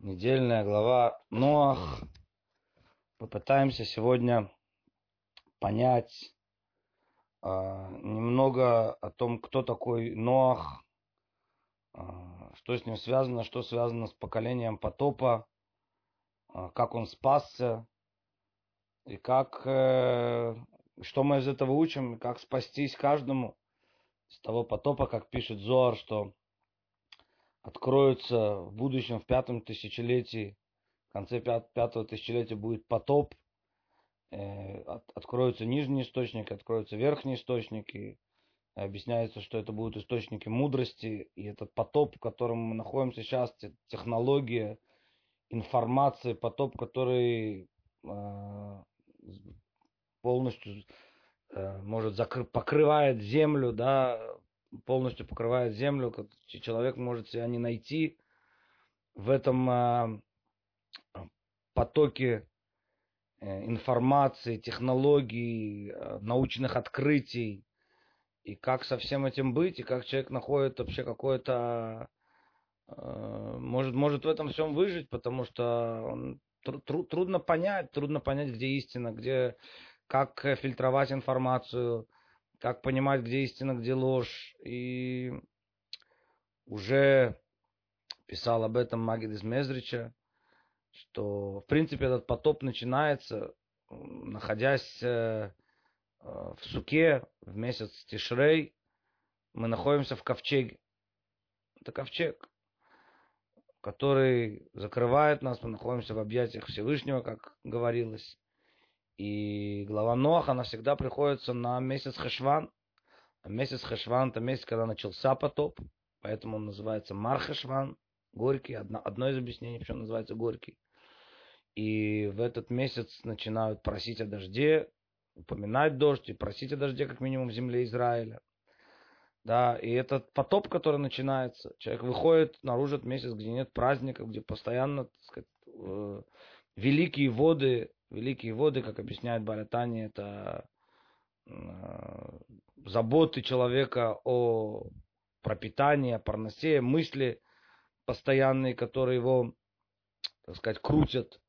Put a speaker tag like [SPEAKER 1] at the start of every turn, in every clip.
[SPEAKER 1] недельная глава Ноах. Попытаемся сегодня понять э, немного о том, кто такой Ноах, э, что с ним связано, что связано с поколением потопа, э, как он спасся, и как, э, что мы из этого учим, как спастись каждому с того потопа, как пишет Зоар, что откроются в будущем, в пятом тысячелетии, в конце пятого тысячелетия будет потоп, э, откроются нижние источники, откроются верхние источники, объясняется, что это будут источники мудрости, и этот потоп, в котором мы находимся сейчас, технология, информация, потоп, который э, полностью э, может закры, покрывает землю, да, полностью покрывает землю, человек может себя не найти в этом а, потоке э, информации, технологий, э, научных открытий, и как со всем этим быть, и как человек находит вообще какое-то, э, может, может в этом всем выжить, потому что он, тру, трудно понять, трудно понять, где истина, где, как фильтровать информацию, как понимать, где истина, где ложь. И уже писал об этом Магид из Мезрича, что, в принципе, этот потоп начинается, находясь э, в Суке в месяц Тишрей, мы находимся в ковчеге. Это ковчег, который закрывает нас, мы находимся в объятиях Всевышнего, как говорилось. И глава Ноаха, она всегда приходится на месяц Хешван. Месяц Хешван это месяц, когда начался потоп, поэтому он называется Мар Хешван, горький, одно, одно из объяснений, почему называется горький. И в этот месяц начинают просить о дожде, упоминать дождь и просить о дожде как минимум в земле Израиля. Да, и этот потоп, который начинается, человек выходит наружу от месяц, где нет праздников, где постоянно, так сказать, э, великие воды великие воды, как объясняет Баратани, это э, заботы человека о пропитании, о парносе, мысли постоянные, которые его, так сказать, крутят,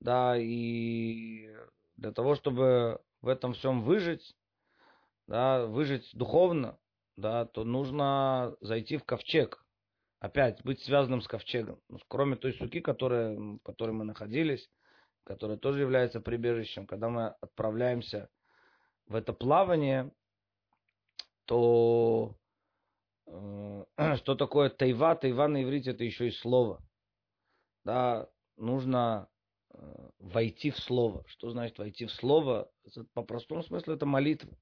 [SPEAKER 1] да, и для того, чтобы в этом всем выжить, да, выжить духовно, да, то нужно зайти в ковчег. Опять, быть связанным с ковчегом. Ну, кроме той суки, которая, в которой мы находились, которое тоже является прибежищем, когда мы отправляемся в это плавание, то э, что такое тайва? Тайва на иврите это еще и слово. Да, нужно э, войти в слово. Что значит войти в слово? По простому смыслу это молитва.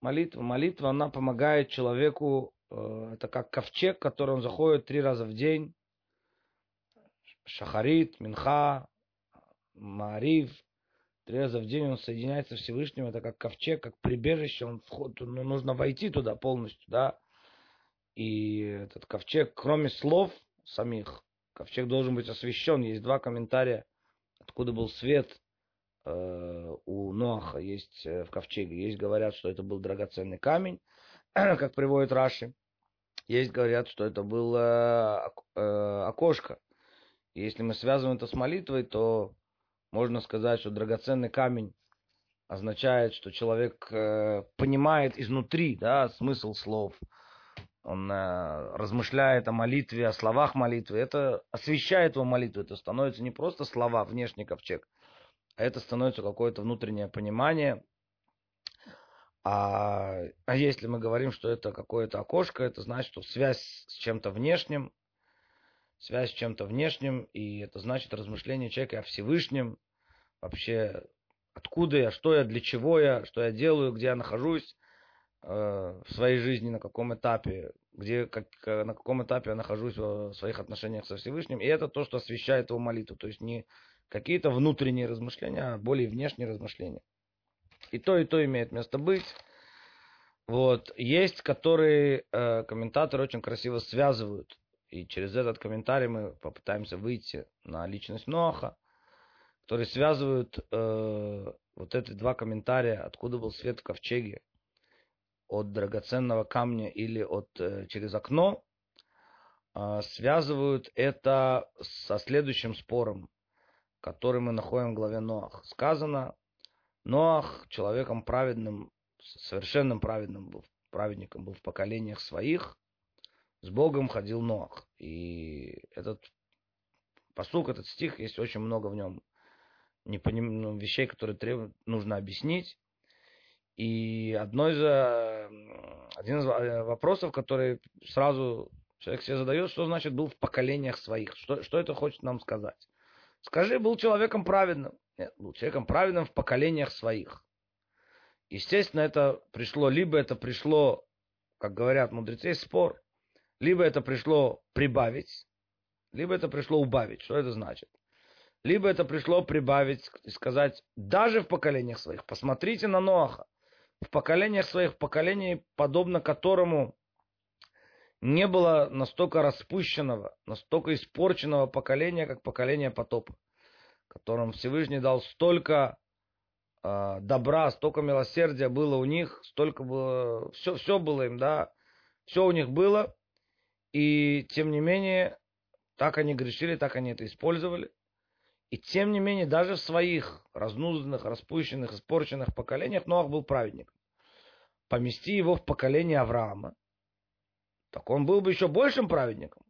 [SPEAKER 1] Молитва. Молитва, она помогает человеку, э, это как ковчег, который он заходит три раза в день. Шахарит, Минха, Марив, три раза в день он соединяется с Всевышним, это как ковчег, как прибежище, он вход, ну, нужно войти туда полностью, да. И этот ковчег, кроме слов самих, ковчег должен быть освящен. Есть два комментария, откуда был свет э, у Ноаха, есть э, в ковчеге. Есть говорят, что это был драгоценный камень, как приводит Раши. Есть говорят, что это было э, окошко. И если мы связываем это с молитвой, то можно сказать, что драгоценный камень означает, что человек э, понимает изнутри да, смысл слов. Он э, размышляет о молитве, о словах молитвы. Это освещает его молитву. Это становится не просто слова, внешний ковчег, а это становится какое-то внутреннее понимание. А, а если мы говорим, что это какое-то окошко, это значит, что связь с чем-то внешним, связь с чем-то внешним, и это значит размышление человека о Всевышнем, вообще откуда я, что я, для чего я, что я делаю, где я нахожусь э, в своей жизни, на каком этапе, где, как, на каком этапе я нахожусь в своих отношениях со Всевышним. И это то, что освещает его молитву. То есть не какие-то внутренние размышления, а более внешние размышления. И то, и то имеет место быть. Вот. Есть, которые э, комментаторы очень красиво связывают. И через этот комментарий мы попытаемся выйти на личность Ноаха которые связывают э, вот эти два комментария, откуда был свет в ковчеге, от драгоценного камня или от, э, через окно, э, связывают это со следующим спором, который мы находим в главе Ноах. Сказано, Ноах человеком праведным, совершенным праведным был, праведником был в поколениях своих, с Богом ходил Ноах. И этот посук, этот стих, есть очень много в нем непоним... ну, вещей, которые требуют, нужно объяснить. И одно из, э, один из э, вопросов, который сразу человек себе задает, что значит был в поколениях своих? Что, что это хочет нам сказать? Скажи, был человеком праведным. Нет, был человеком праведным в поколениях своих. Естественно, это пришло, либо это пришло, как говорят мудрецы, спор, либо это пришло прибавить, либо это пришло убавить. Что это значит? Либо это пришло прибавить и сказать, даже в поколениях своих, посмотрите на Ноаха, в поколениях своих, в поколении, подобно которому не было настолько распущенного, настолько испорченного поколения, как поколение потопа, которым Всевышний дал столько э, добра, столько милосердия было у них, столько было, все, все было им, да, все у них было, и тем не менее, так они грешили, так они это использовали. И тем не менее, даже в своих разнузданных, распущенных, испорченных поколениях Ноах был праведником. Помести его в поколение Авраама, так он был бы еще большим праведником.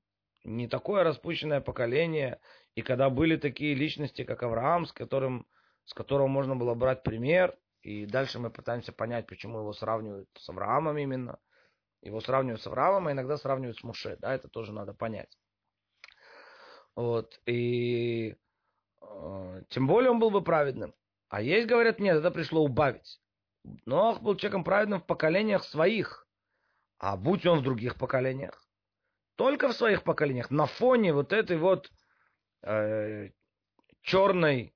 [SPEAKER 1] Не такое распущенное поколение, и когда были такие личности, как Авраам, с которым, с которого можно было брать пример, и дальше мы пытаемся понять, почему его сравнивают с Авраамом именно. Его сравнивают с Авраамом, а иногда сравнивают с Муше, да, это тоже надо понять. Вот, и Э, тем более он был бы праведным. А есть, говорят, нет, это пришло убавить. Ноах был человеком праведным в поколениях своих. А будь он в других поколениях, только в своих поколениях, на фоне вот этой вот э, черной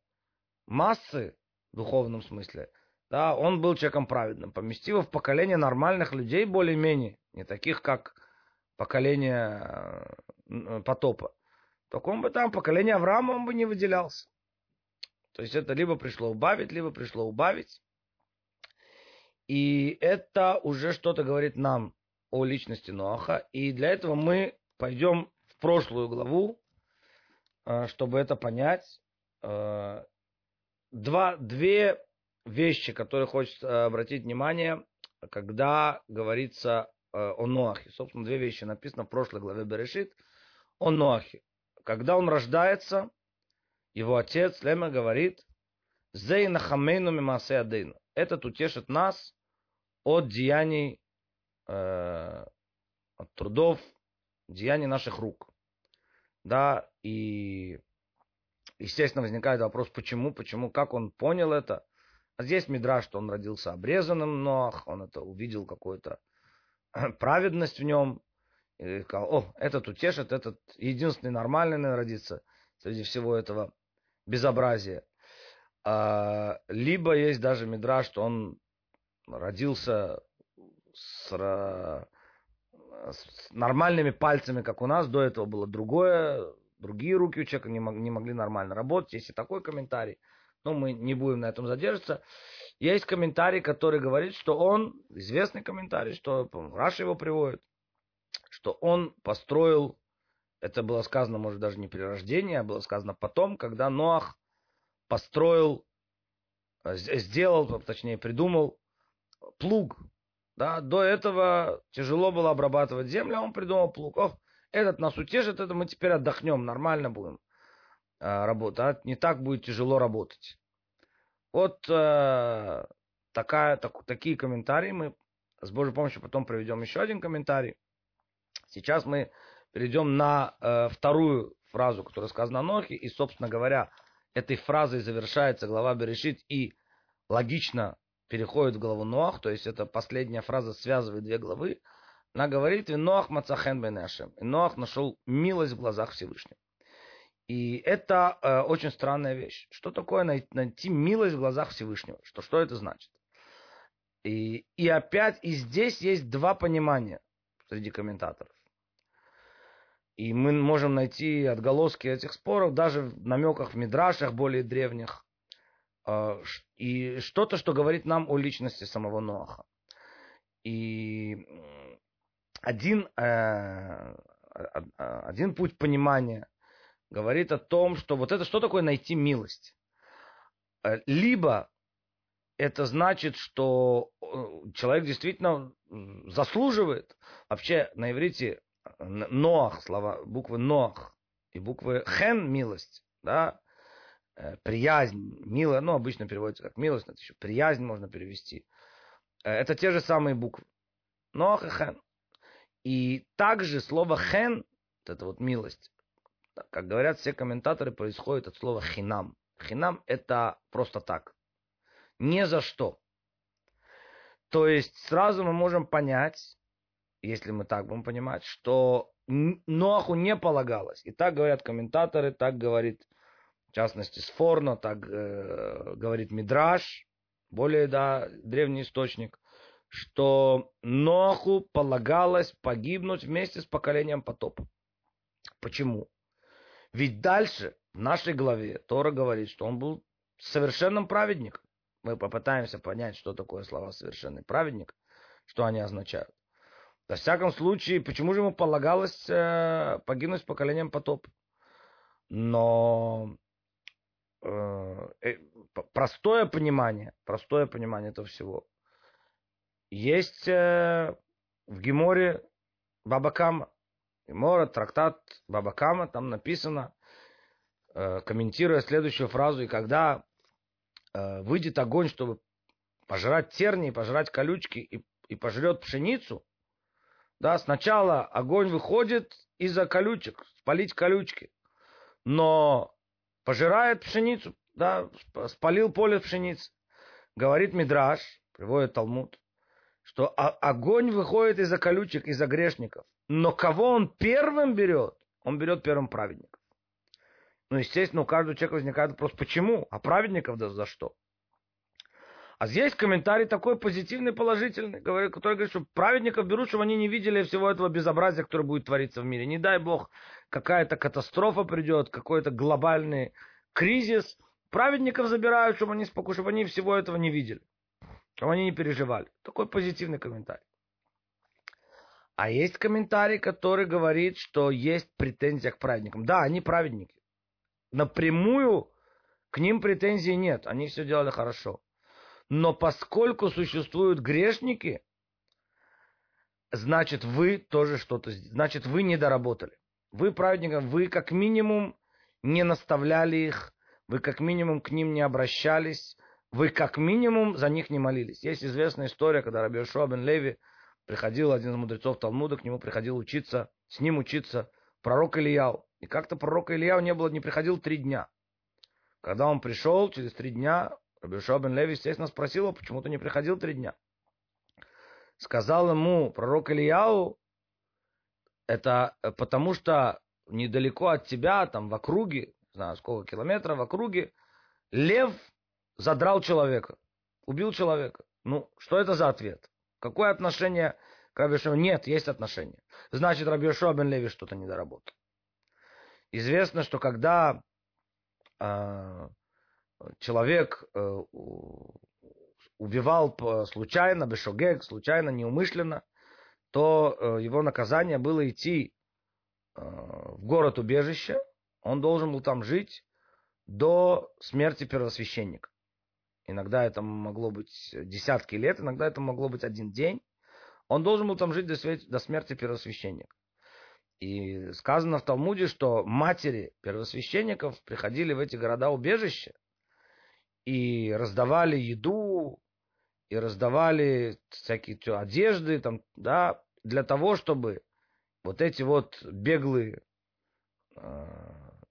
[SPEAKER 1] массы, в духовном смысле, да, он был человеком праведным. Поместив его в поколение нормальных людей более-менее, не таких, как поколение э, потопа в таком бы там поколение Авраама он бы не выделялся. То есть это либо пришло убавить, либо пришло убавить. И это уже что-то говорит нам о личности Ноаха. И для этого мы пойдем в прошлую главу, э, чтобы это понять. Э, два, две вещи, которые хочется обратить внимание, когда говорится э, о Ноахе. Собственно, две вещи написано в прошлой главе Берешит о Ноахе. Когда он рождается, его отец Лема говорит, Зейна хамейну мимасе адейну. Этот утешит нас от деяний, э, от трудов, деяний наших рук. Да, и естественно возникает вопрос, почему, почему, как он понял это. А здесь Мидраш, что он родился обрезанным, но он это увидел какую-то праведность в нем, и сказал, о, этот утешит, этот единственный нормальный наверное, родится среди всего этого безобразия. А, либо есть даже Мидраш, что он родился с, с нормальными пальцами, как у нас, до этого было другое, другие руки у человека не, мог, не могли нормально работать. Есть и такой комментарий, но мы не будем на этом задерживаться. Есть комментарий, который говорит, что он, известный комментарий, что Раша его приводит, что он построил, это было сказано, может, даже не при рождении, а было сказано потом, когда Ноах построил, э, сделал, точнее, придумал плуг. Да, до этого тяжело было обрабатывать землю, а он придумал плуг. Ох, этот нас утешит, это мы теперь отдохнем, нормально будем э, работать. А не так будет тяжело работать. Вот э, такая, так, такие комментарии мы с Божьей помощью потом проведем еще один комментарий. Сейчас мы перейдем на э, вторую фразу, которая сказана о Нохе, и, собственно говоря, этой фразой завершается глава Берешит и логично переходит в главу Ноах, то есть это последняя фраза связывает две главы. Она говорит, Ноах мацахен бен И Ноах нашел милость в глазах Всевышнего. И это э, очень странная вещь. Что такое найти, найти милость в глазах Всевышнего? Что, что это значит? И, и опять, и здесь есть два понимания среди комментаторов. И мы можем найти отголоски этих споров даже в намеках в мидрашах более древних. А, и что-то, что говорит нам о личности самого Ноаха. И один, э, один путь понимания говорит о том, что вот это что такое найти милость? Э, либо это значит, что э, человек действительно заслуживает. Вообще на иврите Ноах, слова, буквы Ноах и буквы Хен, милость, да, э, приязнь, милая, ну, обычно переводится как милость, но это еще приязнь можно перевести. Это те же самые буквы. Ноах и Хен. И также слово Хен, вот это вот милость, как говорят все комментаторы, происходит от слова хинам. Хинам это просто так. Не за что. То есть сразу мы можем понять, если мы так будем понимать, что Ноаху не полагалось. И так говорят комментаторы, так говорит, в частности, Сфорно, так э, говорит Мидраш, более да, древний источник, что Ноаху полагалось погибнуть вместе с поколением потопа. Почему? Ведь дальше в нашей главе Тора говорит, что он был совершенным праведником. Мы попытаемся понять, что такое слова совершенный праведник, что они означают. Во всяком случае, почему же ему полагалось э, погибнуть с поколением потопа? Но э, э, простое понимание, простое понимание этого всего. Есть э, в Геморе Бабакама. Гемора, трактат Бабакама, там написано, э, комментируя следующую фразу, и когда э, выйдет огонь, чтобы пожрать терни, пожрать колючки и, и пожрет пшеницу, да, сначала огонь выходит из-за колючек, спалить колючки, но пожирает пшеницу, да, спалил поле пшеницы. Говорит Мидраш, приводит Талмуд, что огонь выходит из-за колючек, из-за грешников. Но кого он первым берет? Он берет первым праведников. Ну, естественно, у каждого человека возникает вопрос, почему? А праведников да за что? А здесь комментарий такой позитивный, положительный, который говорит, что праведников берут, чтобы они не видели всего этого безобразия, которое будет твориться в мире. Не дай бог, какая-то катастрофа придет, какой-то глобальный кризис. Праведников забирают, чтобы они чтобы они всего этого не видели. Чтобы они не переживали. Такой позитивный комментарий. А есть комментарий, который говорит, что есть претензия к праведникам. Да, они праведники. Напрямую к ним претензий нет. Они все делали хорошо. Но поскольку существуют грешники, значит вы тоже что-то... Значит вы не доработали. Вы праведникам, вы как минимум не наставляли их, вы как минимум к ним не обращались, вы как минимум за них не молились. Есть известная история, когда Раби Бен Леви приходил один из мудрецов Талмуда, к нему приходил учиться, с ним учиться пророк Ильяу. И как-то пророка Ильяу не было, не приходил три дня. Когда он пришел, через три дня, Рабишуа бен Леви, естественно, спросил его, почему ты не приходил три дня. Сказал ему пророк Ильяу, это потому что недалеко от тебя, там в округе, не знаю сколько километров в округе, лев задрал человека, убил человека. Ну, что это за ответ? Какое отношение к Рабиошуа? Нет, есть отношение. Значит, Рабиошуа бен Леви что-то не доработал. Известно, что когда э, человек э, убивал случайно, бешогек, случайно, неумышленно, то э, его наказание было идти э, в город убежище, он должен был там жить до смерти первосвященника. Иногда это могло быть десятки лет, иногда это могло быть один день. Он должен был там жить до смерти первосвященника. И сказано в Талмуде, что матери первосвященников приходили в эти города убежища и раздавали еду, и раздавали всякие одежды, там, да, для того, чтобы вот эти вот беглые э,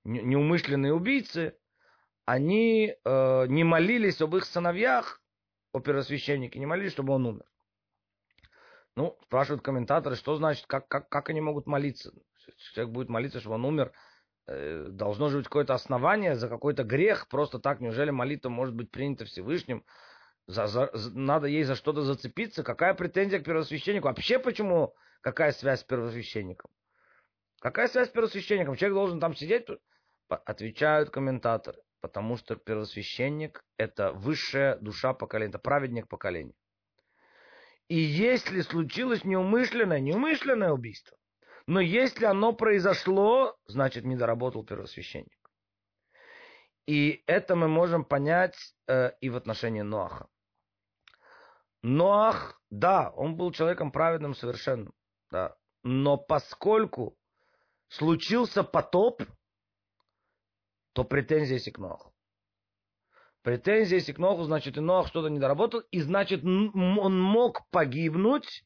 [SPEAKER 1] неумышленные убийцы они э, не молились об их сыновьях, о первосвященнике, не молились, чтобы он умер. Ну, спрашивают комментаторы, что значит, как, как, как они могут молиться? Человек будет молиться, чтобы он умер. Э, должно же быть какое-то основание за какой-то грех. Просто так, неужели молитва может быть принята Всевышним? За, за, надо ей за что-то зацепиться. Какая претензия к первосвященнику? Вообще почему? Какая связь с первосвященником? Какая связь с первосвященником? Человек должен там сидеть? Отвечают комментаторы. Потому что первосвященник – это высшая душа поколения, это праведник поколения. И если случилось неумышленное, неумышленное убийство, Но если оно произошло, значит, не доработал первосвященник. И это мы можем понять э, и в отношении Ноаха. Ноах, да, он был человеком праведным совершенным, да. Но поскольку случился потоп, то претензии есть к Ноаху. Претензии есть к Ноху, значит, и Нох что-то не доработал, и значит, он мог погибнуть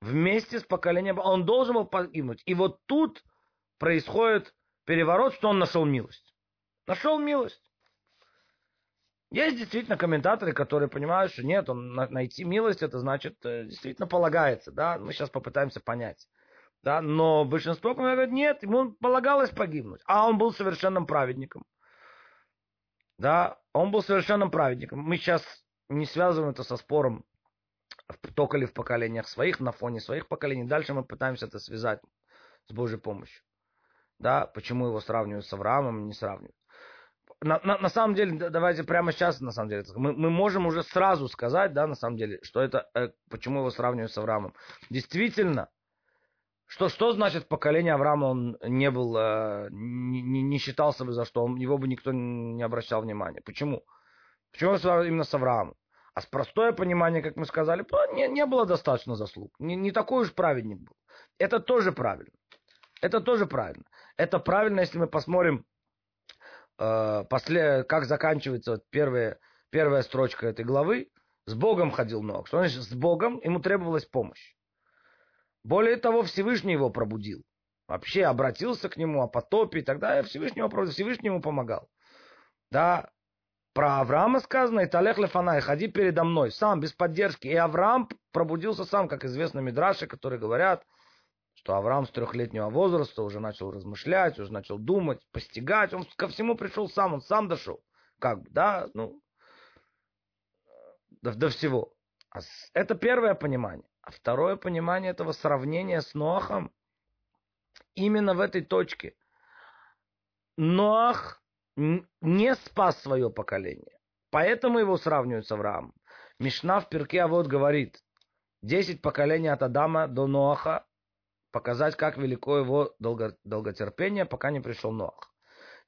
[SPEAKER 1] вместе с поколением. Он должен был погибнуть. И вот тут происходит переворот, что он нашел милость. Нашел милость. Есть действительно комментаторы, которые понимают, что нет, он найти милость, это значит, э, действительно полагается, да, мы сейчас попытаемся понять. Да, но большинство говорят, нет, ему полагалось погибнуть, а он был совершенным праведником. Да, он был совершенным праведником. Мы сейчас не связываем это со спором только ли в поколениях своих, на фоне своих поколений. Дальше мы пытаемся это связать с Божьей помощью. Да, почему его сравнивают с Авраамом, не сравнивают. На, на, на самом деле, давайте прямо сейчас, на самом деле, мы, мы можем уже сразу сказать, да, на самом деле, что это, э, почему его сравнивают с Авраамом. Действительно, что, что значит поколение Авраама он не был, э, не, не считался бы за что, он, его бы никто не обращал внимания. Почему? Почему именно с Авраамом? А с простое понимание, как мы сказали, не, не было достаточно заслуг. Не, не такой уж праведник был. Это тоже правильно. Это тоже правильно. Это правильно, если мы посмотрим, э, после, как заканчивается вот первая, первая строчка этой главы. С Богом ходил Ног. Что значит с Богом? Ему требовалась помощь. Более того, Всевышний его пробудил. Вообще обратился к нему о потопе и так далее. Всевышний, его, Всевышний ему помогал. Да, про Авраама сказано, и Талех Лефанай, ходи передо мной, сам, без поддержки. И Авраам пробудился сам, как известно Мидраши, которые говорят, что Авраам с трехлетнего возраста уже начал размышлять, уже начал думать, постигать. Он ко всему пришел сам, он сам дошел. Как бы, да, ну, до, до всего. А это первое понимание. А второе понимание этого сравнения с Ноахом именно в этой точке. Ноах не спас свое поколение. Поэтому его сравнивают с Авраамом. Мишна в перке а вот говорит, десять поколений от Адама до Ноаха, показать, как велико его долго, долготерпение, пока не пришел Ноах.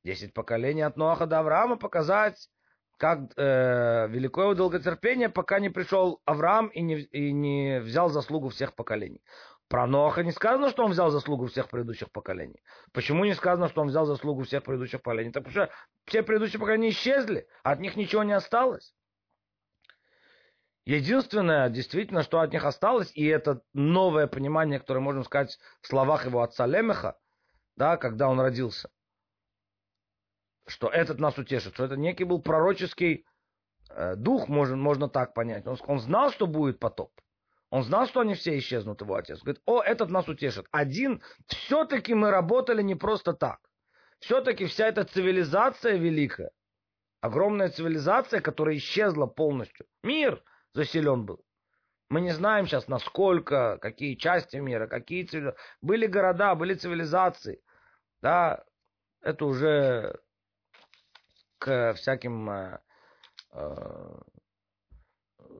[SPEAKER 1] Десять поколений от Ноаха до Авраама, показать, как э, велико долготерпение, пока не пришел Авраам и не, и не взял заслугу всех поколений. Про Ноаха не сказано, что он взял заслугу всех предыдущих поколений. Почему не сказано, что он взял заслугу всех предыдущих поколений? Так потому что все предыдущие поколения исчезли, от них ничего не осталось. Единственное, действительно, что от них осталось, и это новое понимание, которое можем сказать в словах его отца Лемеха, да, когда он родился, что этот нас утешит, что это некий был пророческий э, дух, можно, можно так понять. Он, он знал, что будет потоп. Он знал, что они все исчезнут, его отец. Говорит, о, этот нас утешит. Один, все-таки мы работали не просто так. Все-таки вся эта цивилизация великая, огромная цивилизация, которая исчезла полностью. Мир заселен был. Мы не знаем сейчас, насколько, какие части мира, какие цивилизации. Были города, были цивилизации. Да, это уже к всяким э,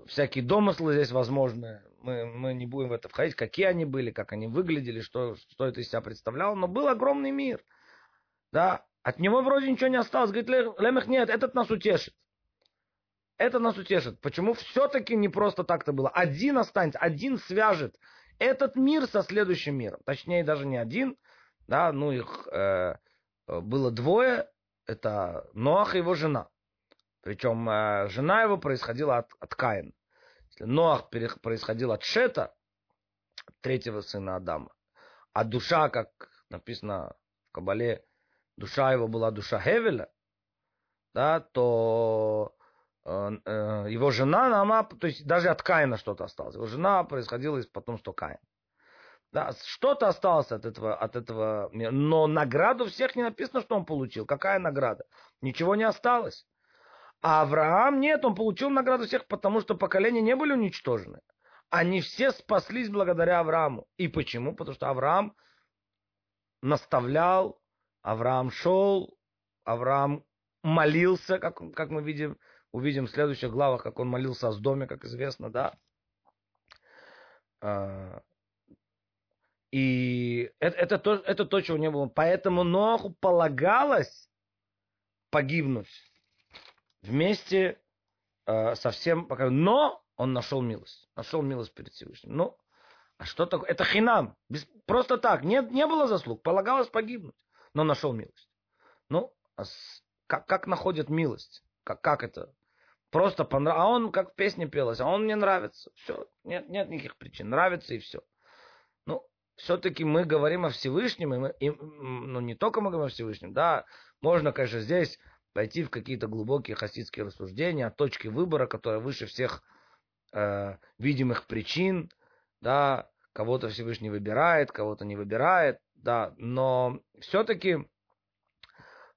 [SPEAKER 1] всякие домыслы здесь возможны. Мы, мы не будем в это входить, какие они были, как они выглядели, что, что это из себя представляло. Но был огромный мир. Да, от него вроде ничего не осталось. Говорит, Лемех, нет, этот нас утешит. Это нас утешит. Почему все-таки не просто так-то было? Один останется, один свяжет этот мир со следующим миром. Точнее, даже не один. Да, ну их э, было двое, это Ноах и его жена. Причем э, жена его происходила от, от Каина. Ноах происходил от Шета, третьего сына Адама. А душа, как написано в Кабале, душа его была душа Хевеля, да, то э, э, его жена, она, то есть даже от Каина что-то осталось. Его жена происходила из потомства Каина. Да, что-то осталось от этого, от этого, но награду всех не написано, что он получил. Какая награда? Ничего не осталось. А Авраам нет, он получил награду всех, потому что поколения не были уничтожены. Они все спаслись благодаря Аврааму. И почему? Потому что Авраам наставлял, Авраам шел, Авраам молился, как, как мы видим, увидим в следующих главах, как он молился о доме, как известно, да. И это, это, то, это то, чего не было. Поэтому Ноаху полагалось погибнуть вместе э, со всем. Но он нашел милость. Нашел милость перед Всевышним. Ну, а что такое? Это хинам. Без, просто так. Не, не было заслуг. Полагалось погибнуть. Но нашел милость. Ну, а с, как, как находят милость? Как, как это? Просто понравилось. А он, как в песне пелось, а он мне нравится. Все. Нет, нет никаких причин. Нравится и все. Все-таки мы говорим о Всевышнем, и мы, и, ну, не только мы говорим о Всевышнем, да, можно, конечно, здесь пойти в какие-то глубокие хасидские рассуждения о точке выбора, которая выше всех э, видимых причин, да, кого-то Всевышний выбирает, кого-то не выбирает, да, но все-таки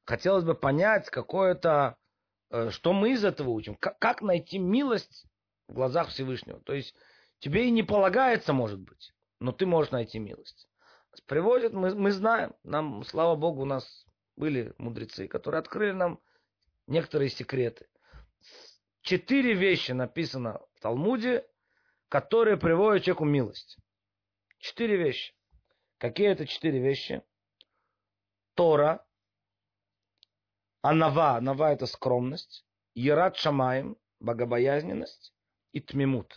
[SPEAKER 1] хотелось бы понять какое-то, э, что мы из этого учим, как, как найти милость в глазах Всевышнего. То есть тебе и не полагается, может быть, но ты можешь найти милость. Приводит, мы, мы знаем, нам, слава Богу, у нас были мудрецы, которые открыли нам некоторые секреты. Четыре вещи написано в Талмуде, которые приводят человеку милость. Четыре вещи. Какие это четыре вещи? Тора, Анава, Анава это скромность, Ерат Шамаем, богобоязненность и Тмимут.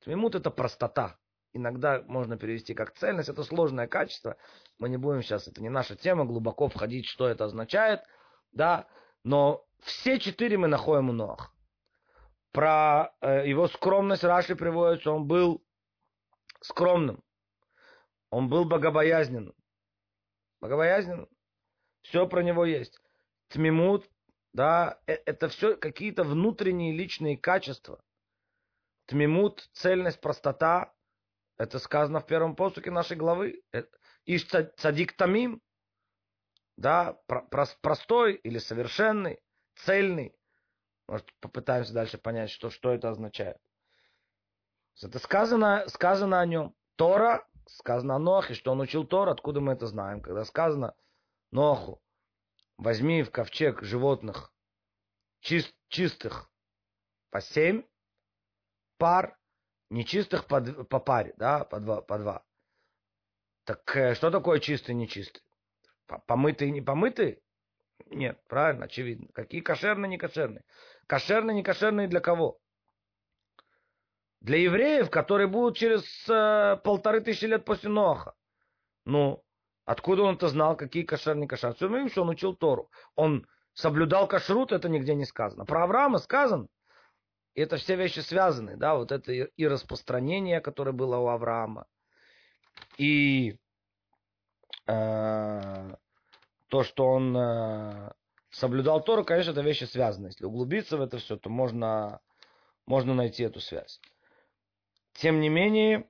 [SPEAKER 1] Тмимут это простота. Иногда можно перевести как цельность, это сложное качество. Мы не будем сейчас, это не наша тема, глубоко входить, что это означает, да, но все четыре мы находим у Ноах. Про э, его скромность Раши приводится, он был скромным, он был богобоязненным. Богобоязненным. Все про него есть тмимут, да, э, это все какие-то внутренние личные качества. Тмимут, цельность, простота, это сказано в первом постуке нашей главы. Э, Иш цадик тамим, да, простой или совершенный, цельный. Может, попытаемся дальше понять, что, что это означает. Это сказано, сказано о нем. Тора, сказано о Нохе, что он учил Тор, откуда мы это знаем, когда сказано Ноху, возьми в ковчег животных чист, чистых по семь пар, нечистых по, по паре, да, по два, по два. Так э, что такое чистый нечистый? Помытый не помытый? Нет, правильно, очевидно. Какие кошерные, не кошерные? Кошерные, не кошерные для кого? Для евреев, которые будут через э, полторы тысячи лет после Ноаха. Ну, Откуда он это знал, какие кошер, не кошер? Все что он учил Тору. Он соблюдал кашрут, это нигде не сказано. Про Авраама сказано. И это все вещи связаны, да, вот это и распространение, которое было у Авраама, и э, то, что он э, соблюдал Тору, конечно, это вещи связаны. Если углубиться в это все, то можно, можно найти эту связь. Тем не менее,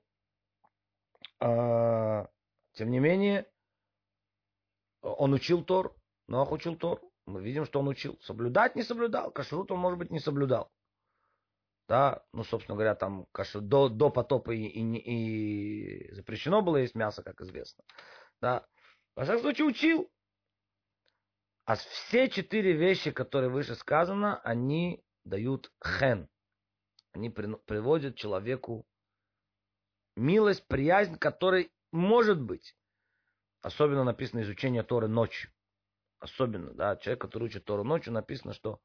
[SPEAKER 1] э, тем не менее, он учил Тор, Ноах учил Тор. Мы видим, что он учил. Соблюдать не соблюдал, кашрут он, может быть, не соблюдал. Да, ну, собственно говоря, там кашу, до, до потопа и, и, и запрещено было есть мясо, как известно. Да. Во всяком случае, учил. А все четыре вещи, которые выше сказано, они дают хен. Они при, приводят человеку милость, приязнь, которой может быть Особенно написано изучение Торы ночью. Особенно, да, человек, который учит Тору ночью, написано, что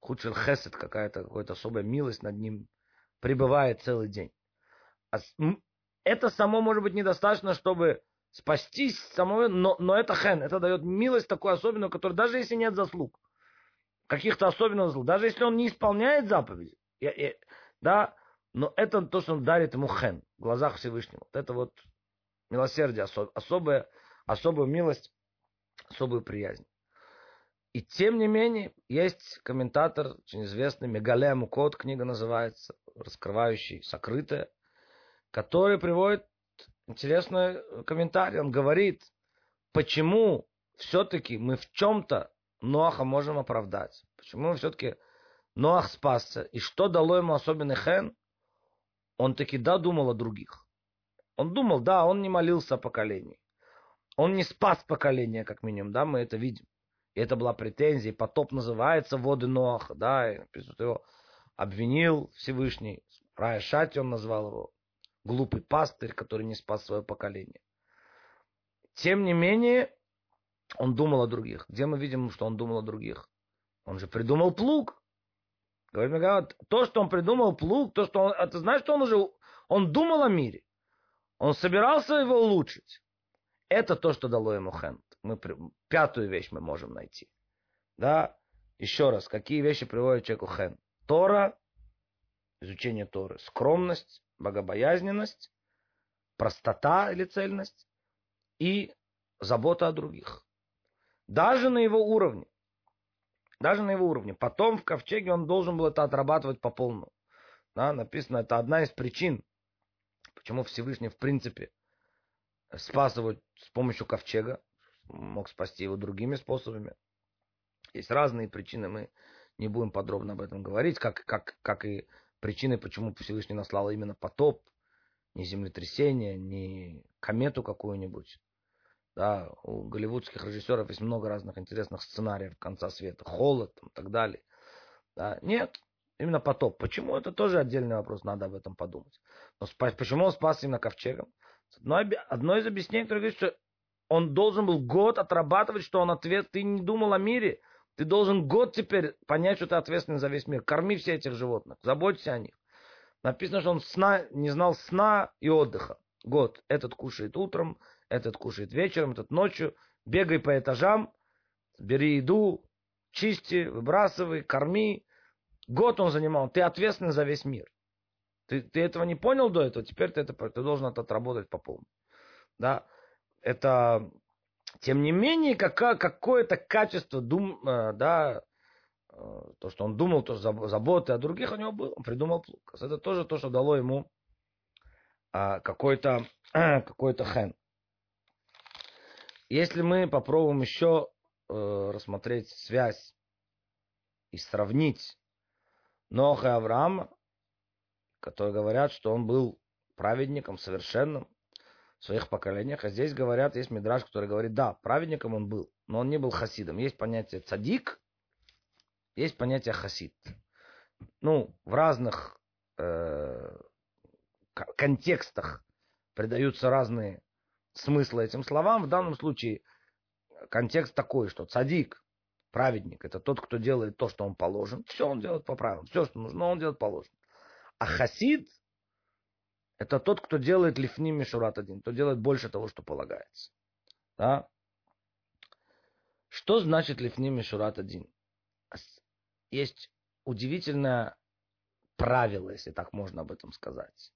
[SPEAKER 1] худший хесед, какая-то какая-то особая милость над ним пребывает целый день. А это само может быть недостаточно, чтобы спастись самого, но, но это хен, это дает милость такую особенную, которая даже если нет заслуг, каких-то особенных заслуг, даже если он не исполняет заповеди, я, я, да, но это то, что он дарит ему хен в глазах Всевышнего. Вот это вот милосердие, особая, особую милость, особую приязнь. И тем не менее, есть комментатор, очень известный, Мегале Мукот, книга называется, раскрывающий сокрытое, который приводит интересный комментарий. Он говорит, почему все-таки мы в чем-то Ноаха можем оправдать. Почему все-таки Ноах спасся. И что дало ему особенный хен? Он таки да думал о других. Он думал, да, он не молился о поколении. Он не спас поколение, как минимум, да, мы это видим. И это была претензия. Потоп называется воды Ноаха, да, и его обвинил Всевышний. Рая Шати он назвал его. Глупый пастырь, который не спас свое поколение. Тем не менее, он думал о других. Где мы видим, что он думал о других? Он же придумал плуг. Говорит, то, что он придумал плуг, то, что он, а ты знаешь, что он уже, он думал о мире. Он собирался его улучшить. Это то, что дало ему Хенд. Мы, пятую вещь мы можем найти. Да, еще раз, какие вещи приводят человеку Хен? Тора, изучение Торы, скромность, богобоязненность, простота или цельность и забота о других. Даже на его уровне. Даже на его уровне. Потом в ковчеге он должен был это отрабатывать по полному. Да, написано, это одна из причин, почему Всевышний, в принципе, спас его с помощью ковчега, мог спасти его другими способами. Есть разные причины, мы не будем подробно об этом говорить, как, как, как и причины, почему Всевышний наслал именно потоп, не землетрясение, не комету какую-нибудь. Да, у голливудских режиссеров есть много разных интересных сценариев конца света, холод и так далее. Да, нет, именно потоп. Почему? Это тоже отдельный вопрос, надо об этом подумать. Но спас, почему он спас именно ковчегом? Одно, одно из объяснений, которое говорит, что он должен был год отрабатывать, что он ответ, ты не думал о мире, ты должен год теперь понять, что ты ответственный за весь мир. Корми все этих животных, заботься о них. Написано, что он сна, не знал сна и отдыха. Год. Этот кушает утром, этот кушает вечером, этот ночью. Бегай по этажам, бери еду, чисти, выбрасывай, корми. Год он занимал. Ты ответственный за весь мир. Ты, ты этого не понял до этого, теперь ты, это, ты должен это отработать по полному. Да? Это тем не менее, какое, какое-то качество, дум, э, да, э, то, что он думал, то, что заботы о других у него было, он придумал плуг. Это тоже то, что дало ему а, какой-то какой хен. Если мы попробуем еще э, рассмотреть связь и сравнить Ноха и Авраама, которые говорят, что он был праведником совершенным, в своих поколениях. А здесь говорят, есть мидраж, который говорит, да, праведником он был, но он не был хасидом. Есть понятие цадик, есть понятие хасид. Ну, в разных э, контекстах придаются разные смыслы этим словам. В данном случае контекст такой, что цадик, праведник, это тот, кто делает то, что он положен. Все он делает по правилам. Все, что нужно, он делает положено. А хасид это тот, кто делает лифни мишурат один, кто делает больше того, что полагается. Да? Что значит лифни мишурат один? Есть удивительное правило, если так можно об этом сказать.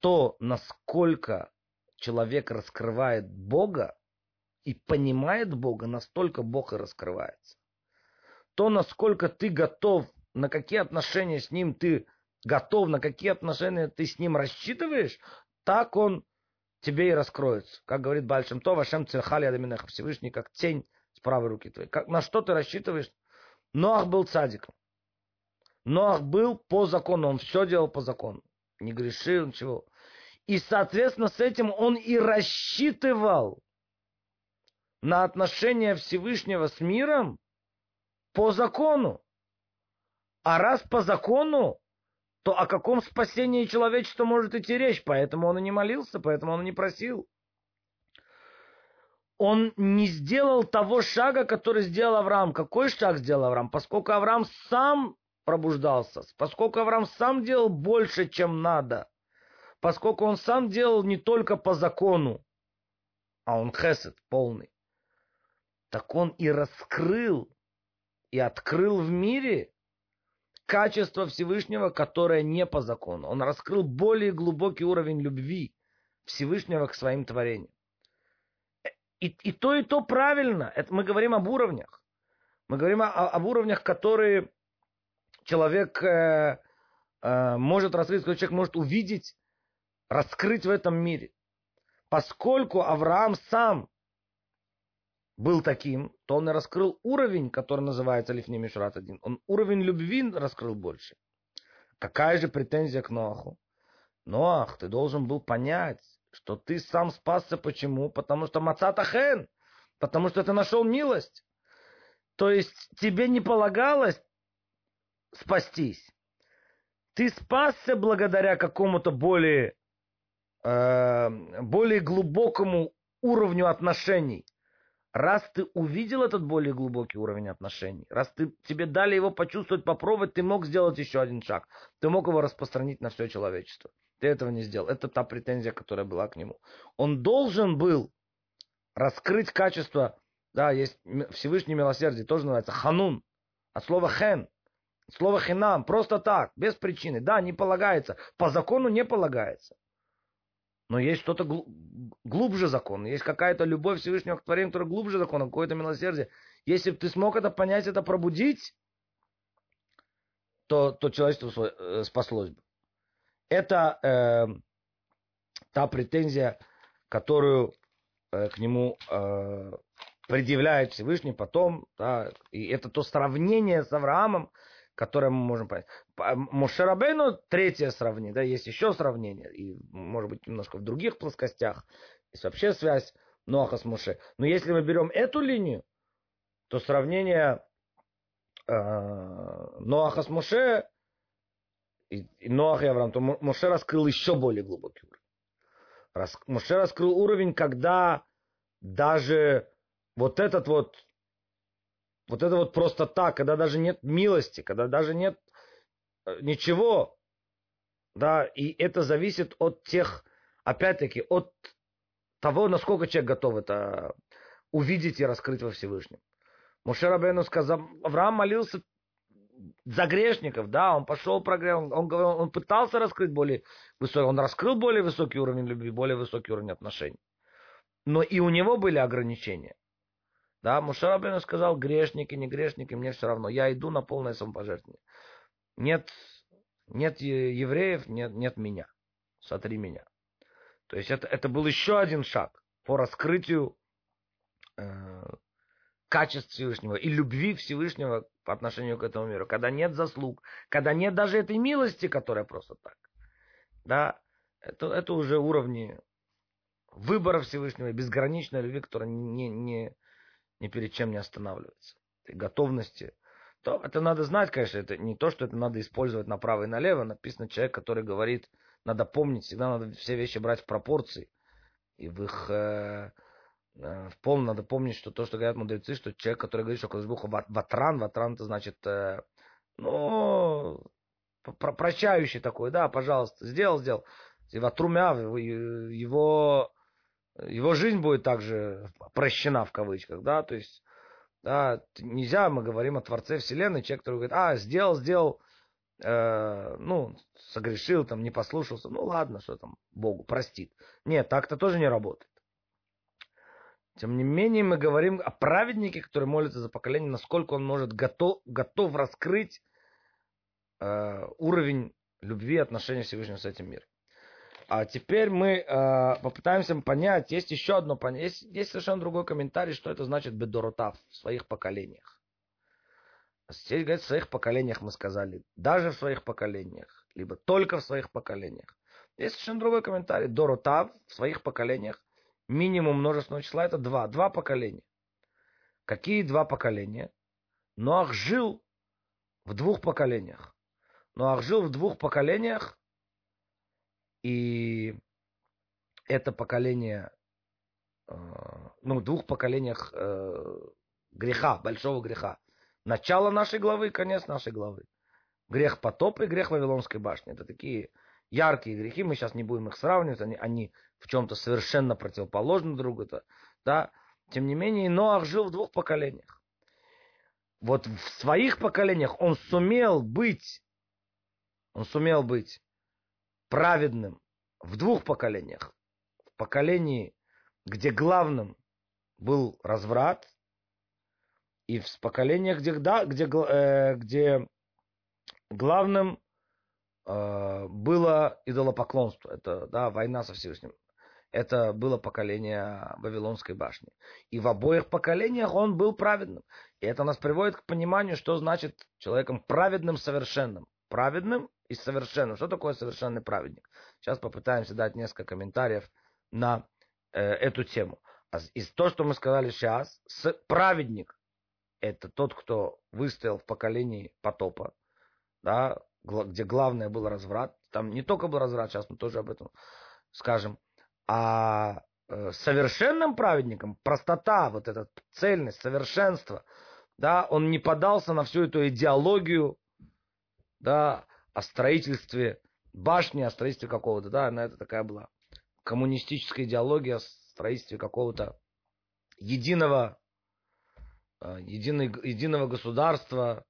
[SPEAKER 1] То, насколько человек раскрывает Бога и понимает Бога, настолько Бог и раскрывается. То, насколько ты готов, на какие отношения с Ним ты готов, на какие отношения ты с ним рассчитываешь, так он тебе и раскроется. Как говорит Бальшем То, Вашем Цельхали Адаминеха, Всевышний, как тень с правой руки твоей. Как, на что ты рассчитываешь? Ноах был цадиком. Ноах был по закону, он все делал по закону. Не грешил, ничего. И, соответственно, с этим он и рассчитывал на отношения Всевышнего с миром по закону. А раз по закону, то о каком спасении человечества может идти речь? Поэтому он и не молился, поэтому он и не просил. Он не сделал того шага, который сделал Авраам. Какой шаг сделал Авраам? Поскольку Авраам сам пробуждался, поскольку Авраам сам делал больше, чем надо, поскольку он сам делал не только по закону, а он хесед полный, так он и раскрыл, и открыл в мире качество Всевышнего, которое не по закону. Он раскрыл более глубокий уровень любви Всевышнего к своим творениям. И, и то, и то правильно. Это мы говорим об уровнях. Мы говорим о, об уровнях, которые человек э, э, может раскрыть, который человек может увидеть, раскрыть в этом мире. Поскольку Авраам сам был таким, то он и раскрыл уровень, который называется Лифни Мишурат один. Он уровень любви раскрыл больше. Какая же претензия к Ноаху? Ноах, ты должен был понять, что ты сам спасся. Почему? Потому что Мацата Хен. Потому что ты нашел милость. То есть тебе не полагалось спастись. Ты спасся благодаря какому-то более, э, более глубокому уровню отношений. Раз ты увидел этот более глубокий уровень отношений, раз ты, тебе дали его почувствовать, попробовать, ты мог сделать еще один шаг. Ты мог его распространить на все человечество. Ты этого не сделал. Это та претензия, которая была к нему. Он должен был раскрыть качество, да, есть Всевышний милосердие, тоже называется ханун, от слова хен, слово хинам, просто так, без причины. Да, не полагается, по закону не полагается. Но есть что-то глубже закона, есть какая-то любовь Всевышнего к творению, которая глубже закона, какое-то милосердие. Если бы ты смог это понять, это пробудить, то, то человечество э, спаслось бы. Это э, та претензия, которую э, к нему э, предъявляет Всевышний потом, да, и это то сравнение с Авраамом, которое мы можем понять. Мушарабейну третье сравнение, да, есть еще сравнение, и может быть немножко в других плоскостях, есть вообще связь Ноаха с Муше. Но если мы берем эту линию, то сравнение э, Ноаха с Муше и, и Ноах и Авраам, то Муше раскрыл еще более глубокий уровень. Рас, Муше раскрыл уровень, когда даже вот этот вот, вот это вот просто так, когда даже нет милости, когда даже нет э, ничего, да, и это зависит от тех, опять-таки, от того, насколько человек готов это увидеть и раскрыть во Всевышнем. Мушерабену сказал, Авраам молился за грешников, да, он пошел прогрев, он, он, он пытался раскрыть более высокий, он раскрыл более высокий уровень любви, более высокий уровень отношений. Но и у него были ограничения. Да, Мушарабин сказал, грешники, не грешники, мне все равно. Я иду на полное самопожертвование. Нет, нет евреев, нет, нет меня. Сотри меня. То есть это, это был еще один шаг по раскрытию э, качеств Всевышнего и любви Всевышнего по отношению к этому миру. Когда нет заслуг, когда нет даже этой милости, которая просто так. Да, это, это уже уровни выбора Всевышнего, безграничной любви, которая не, не, ни перед чем не останавливается. И готовности. То это надо знать, конечно, это не то, что это надо использовать направо и налево. Написано человек, который говорит, надо помнить, всегда надо все вещи брать в пропорции. И в их э, э, в полном надо помнить, что то, что говорят мудрецы, что человек, который говорит, что Кадышбуха ватран, ватран это значит, э, ну, прощающий такой, да, пожалуйста, сделал, сделал. Ватрумя, его его жизнь будет также прощена в кавычках, да, то есть, да, нельзя, мы говорим о Творце Вселенной, человек, который говорит, а, сделал, сделал, э, ну, согрешил, там, не послушался, ну, ладно, что там, Богу простит. Нет, так-то тоже не работает. Тем не менее, мы говорим о праведнике, который молится за поколение, насколько он может готов, готов раскрыть э, уровень любви и отношения Всевышнего с этим миром. А теперь мы э, попытаемся понять, есть еще одно понятие, есть, есть совершенно другой комментарий, что это значит бедоротав в своих поколениях. Здесь говорит, в своих поколениях мы сказали, даже в своих поколениях, либо только в своих поколениях. Есть совершенно другой комментарий. Доротав в своих поколениях, минимум множественного числа, это два. Два поколения. Какие два поколения? Ноах жил в двух поколениях. Ноах жил в двух поколениях, и это поколение, э, ну, двух поколениях э, греха, большого греха. Начало нашей главы, конец нашей главы. Грех потопа и грех Вавилонской башни. Это такие яркие грехи, мы сейчас не будем их сравнивать, они, они в чем-то совершенно противоположны друг другу. Да? Тем не менее, Ноах жил в двух поколениях. Вот в своих поколениях он сумел быть, он сумел быть праведным в двух поколениях. В поколении, где главным был разврат, и в поколениях, где, да, где, э, где главным э, было идолопоклонство. Это да, война со Всевышним. Это было поколение Вавилонской башни. И в обоих поколениях он был праведным. И это нас приводит к пониманию, что значит человеком праведным совершенным. Праведным и совершенным. Что такое совершенный праведник? Сейчас попытаемся дать несколько комментариев на э, эту тему. А из того, что мы сказали сейчас, с, праведник это тот, кто выстоял в поколении потопа, да, где главное был разврат. Там не только был разврат, сейчас мы тоже об этом скажем. А э, совершенным праведником, простота, вот эта цельность, совершенство, да, он не подался на всю эту идеологию, да, о строительстве башни, о строительстве какого-то, да, она это такая была коммунистическая идеология о строительстве какого-то единого, э, единой, единого государства,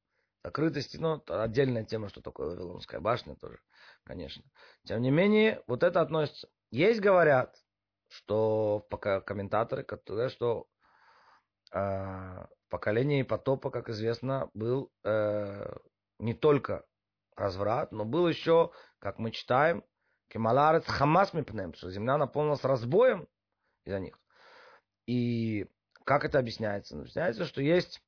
[SPEAKER 1] закрытости, ну, отдельная тема, что такое Вавилонская башня тоже, конечно. Тем не менее, вот это относится. Есть, говорят, что пока комментаторы, которые, что э, поколение потопа, как известно, был э, не только разврат, но был еще, как мы читаем, Кемаларец Хамас Мипнем, что земля наполнилась разбоем из-за них. И как это объясняется? Объясняется, что есть,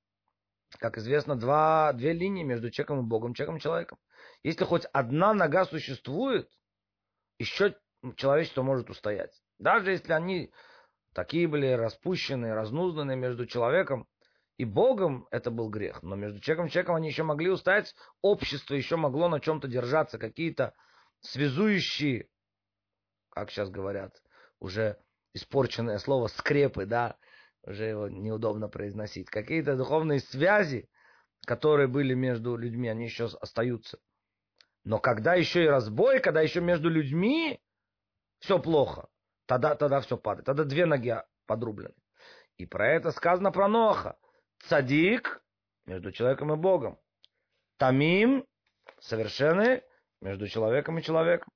[SPEAKER 1] как известно, два, две линии между человеком и Богом, человеком и человеком. Если хоть одна нога существует, еще человечество может устоять. Даже если они такие были распущенные, разнузданные между человеком и Богом, это был грех. Но между человеком и человеком они еще могли устоять, общество еще могло на чем-то держаться, какие-то связующие, как сейчас говорят, уже испорченное слово скрепы, да, уже его неудобно произносить. Какие-то духовные связи, которые были между людьми, они еще остаются. Но когда еще и разбой, когда еще между людьми все плохо, тогда, тогда все падает. Тогда две ноги подрублены. И про это сказано про Ноха. Цадик между человеком и Богом. Тамим совершенный между человеком и человеком.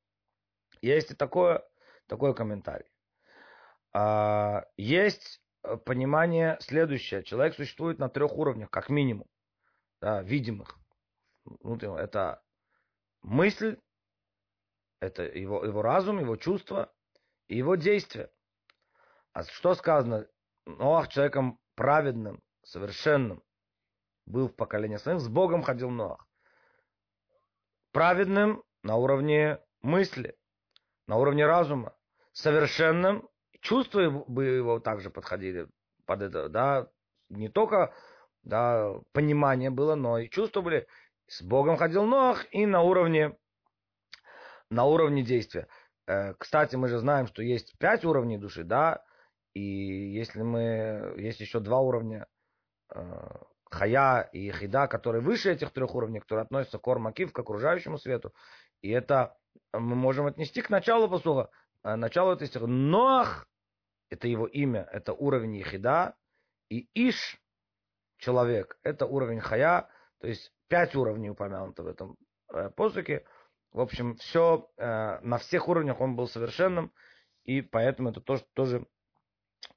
[SPEAKER 1] Есть и такое, такой комментарий. А, есть понимание следующее. Человек существует на трех уровнях, как минимум, да, видимых. Ну, это мысль, это его, его разум, его чувства и его действия. А что сказано? Ноах человеком праведным, совершенным был в поколении своим, с Богом ходил Ноах праведным на уровне мысли, на уровне разума, совершенным, чувства бы его также подходили под это, да, не только да, понимание было, но и чувства были. С Богом ходил Ноах и на уровне, на уровне действия. Э, кстати, мы же знаем, что есть пять уровней души, да, и если мы, есть еще два уровня хая и хида, которые выше этих трех уровней, которые относятся к ормакив, к окружающему свету. И это мы можем отнести к началу посуха. А начало этой стиха. Ноах, это его имя, это уровень ехида. И Иш, человек, это уровень хая. То есть пять уровней упомянуто в этом э, посухе. В общем, все э, на всех уровнях он был совершенным. И поэтому это тоже, тоже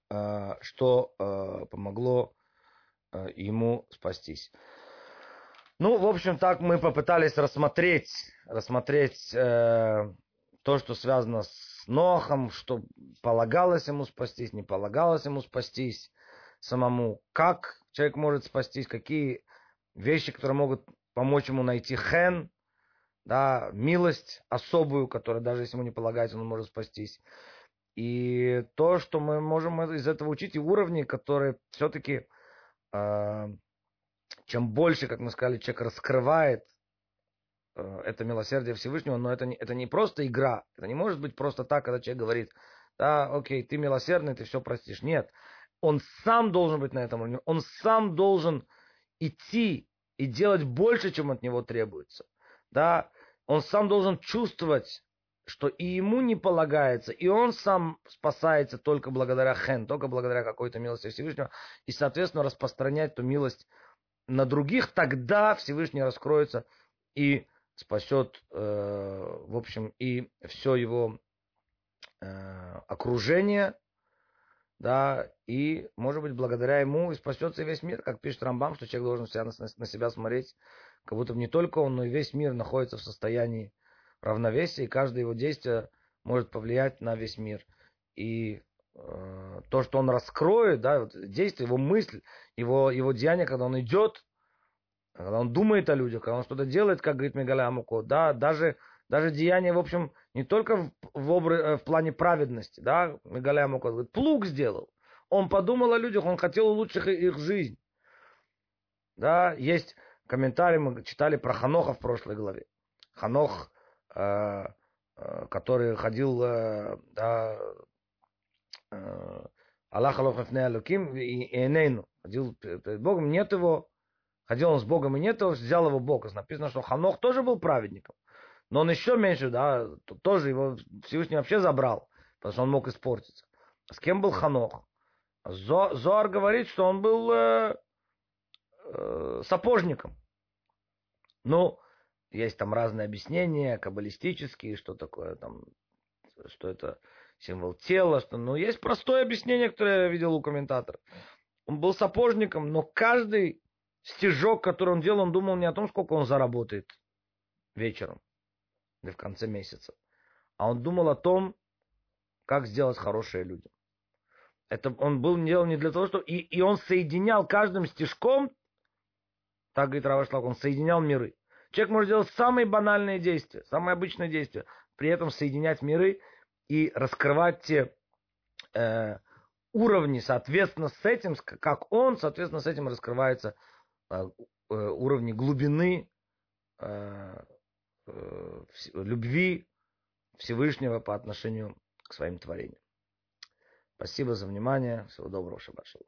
[SPEAKER 1] э, что помогло Э, ему спастись. Ну, в общем, так мы попытались рассмотреть, рассмотреть э, то, что связано с Нохом, что полагалось ему спастись, не полагалось ему спастись самому, как человек может спастись, какие вещи, которые могут помочь ему найти хен, да, милость особую, которая даже если ему не полагается, он может спастись. И то, что мы можем из этого учить, и уровни, которые все-таки чем больше, как мы сказали, человек раскрывает э, это милосердие Всевышнего, но это не, это не просто игра. Это не может быть просто так, когда человек говорит, да, окей, ты милосердный, ты все простишь. Нет. Он сам должен быть на этом уровне. Он сам должен идти и делать больше, чем от него требуется. Да, он сам должен чувствовать что и ему не полагается, и он сам спасается только благодаря хен, только благодаря какой-то милости Всевышнего, и, соответственно, распространять эту милость на других, тогда Всевышний раскроется и спасет, э, в общем, и все его э, окружение, да, и, может быть, благодаря ему и спасется весь мир, как пишет Рамбам, что человек должен всегда на, на себя смотреть, как будто не только он, но и весь мир находится в состоянии равновесие, и каждое его действие может повлиять на весь мир. И э, то, что он раскроет, да, вот действие, его мысль, его, его деяние, когда он идет, когда он думает о людях, когда он что-то делает, как говорит Мегаля Амуко, да, даже, даже деяние, в общем, не только в, в, обр... Э, в плане праведности, да, Мегаля Амуко говорит, плуг сделал. Он подумал о людях, он хотел улучшить их жизнь. Да, есть комментарий, мы читали про Ханоха в прошлой главе. Ханох который ходил, э, да, э, Аллах Аллах Алуким и Энейну. Ходил перед Богом, нет его. Ходил он с Богом и нет его, взял его Бог. Написано, что Ханох тоже был праведником. Но он еще меньше, да, тоже его Всевышний вообще забрал, потому что он мог испортиться. С кем был Ханох? Зо, Зоар говорит, что он был э, э, сапожником. Ну, есть там разные объяснения, каббалистические, что такое там, что это символ тела, что, ну, есть простое объяснение, которое я видел у комментаторов. Он был сапожником, но каждый стежок, который он делал, он думал не о том, сколько он заработает вечером или в конце месяца, а он думал о том, как сделать хорошие люди. Это он был делал не для того, что... И, и он соединял каждым стежком, так говорит Равашлак, он соединял миры. Человек может делать самые банальные действия, самые обычные действия, при этом соединять миры и раскрывать те э, уровни, соответственно, с этим, как он, соответственно, с этим раскрываются э, э, уровни глубины э, э, любви Всевышнего по отношению к своим творениям. Спасибо за внимание. Всего доброго, Шабашалу.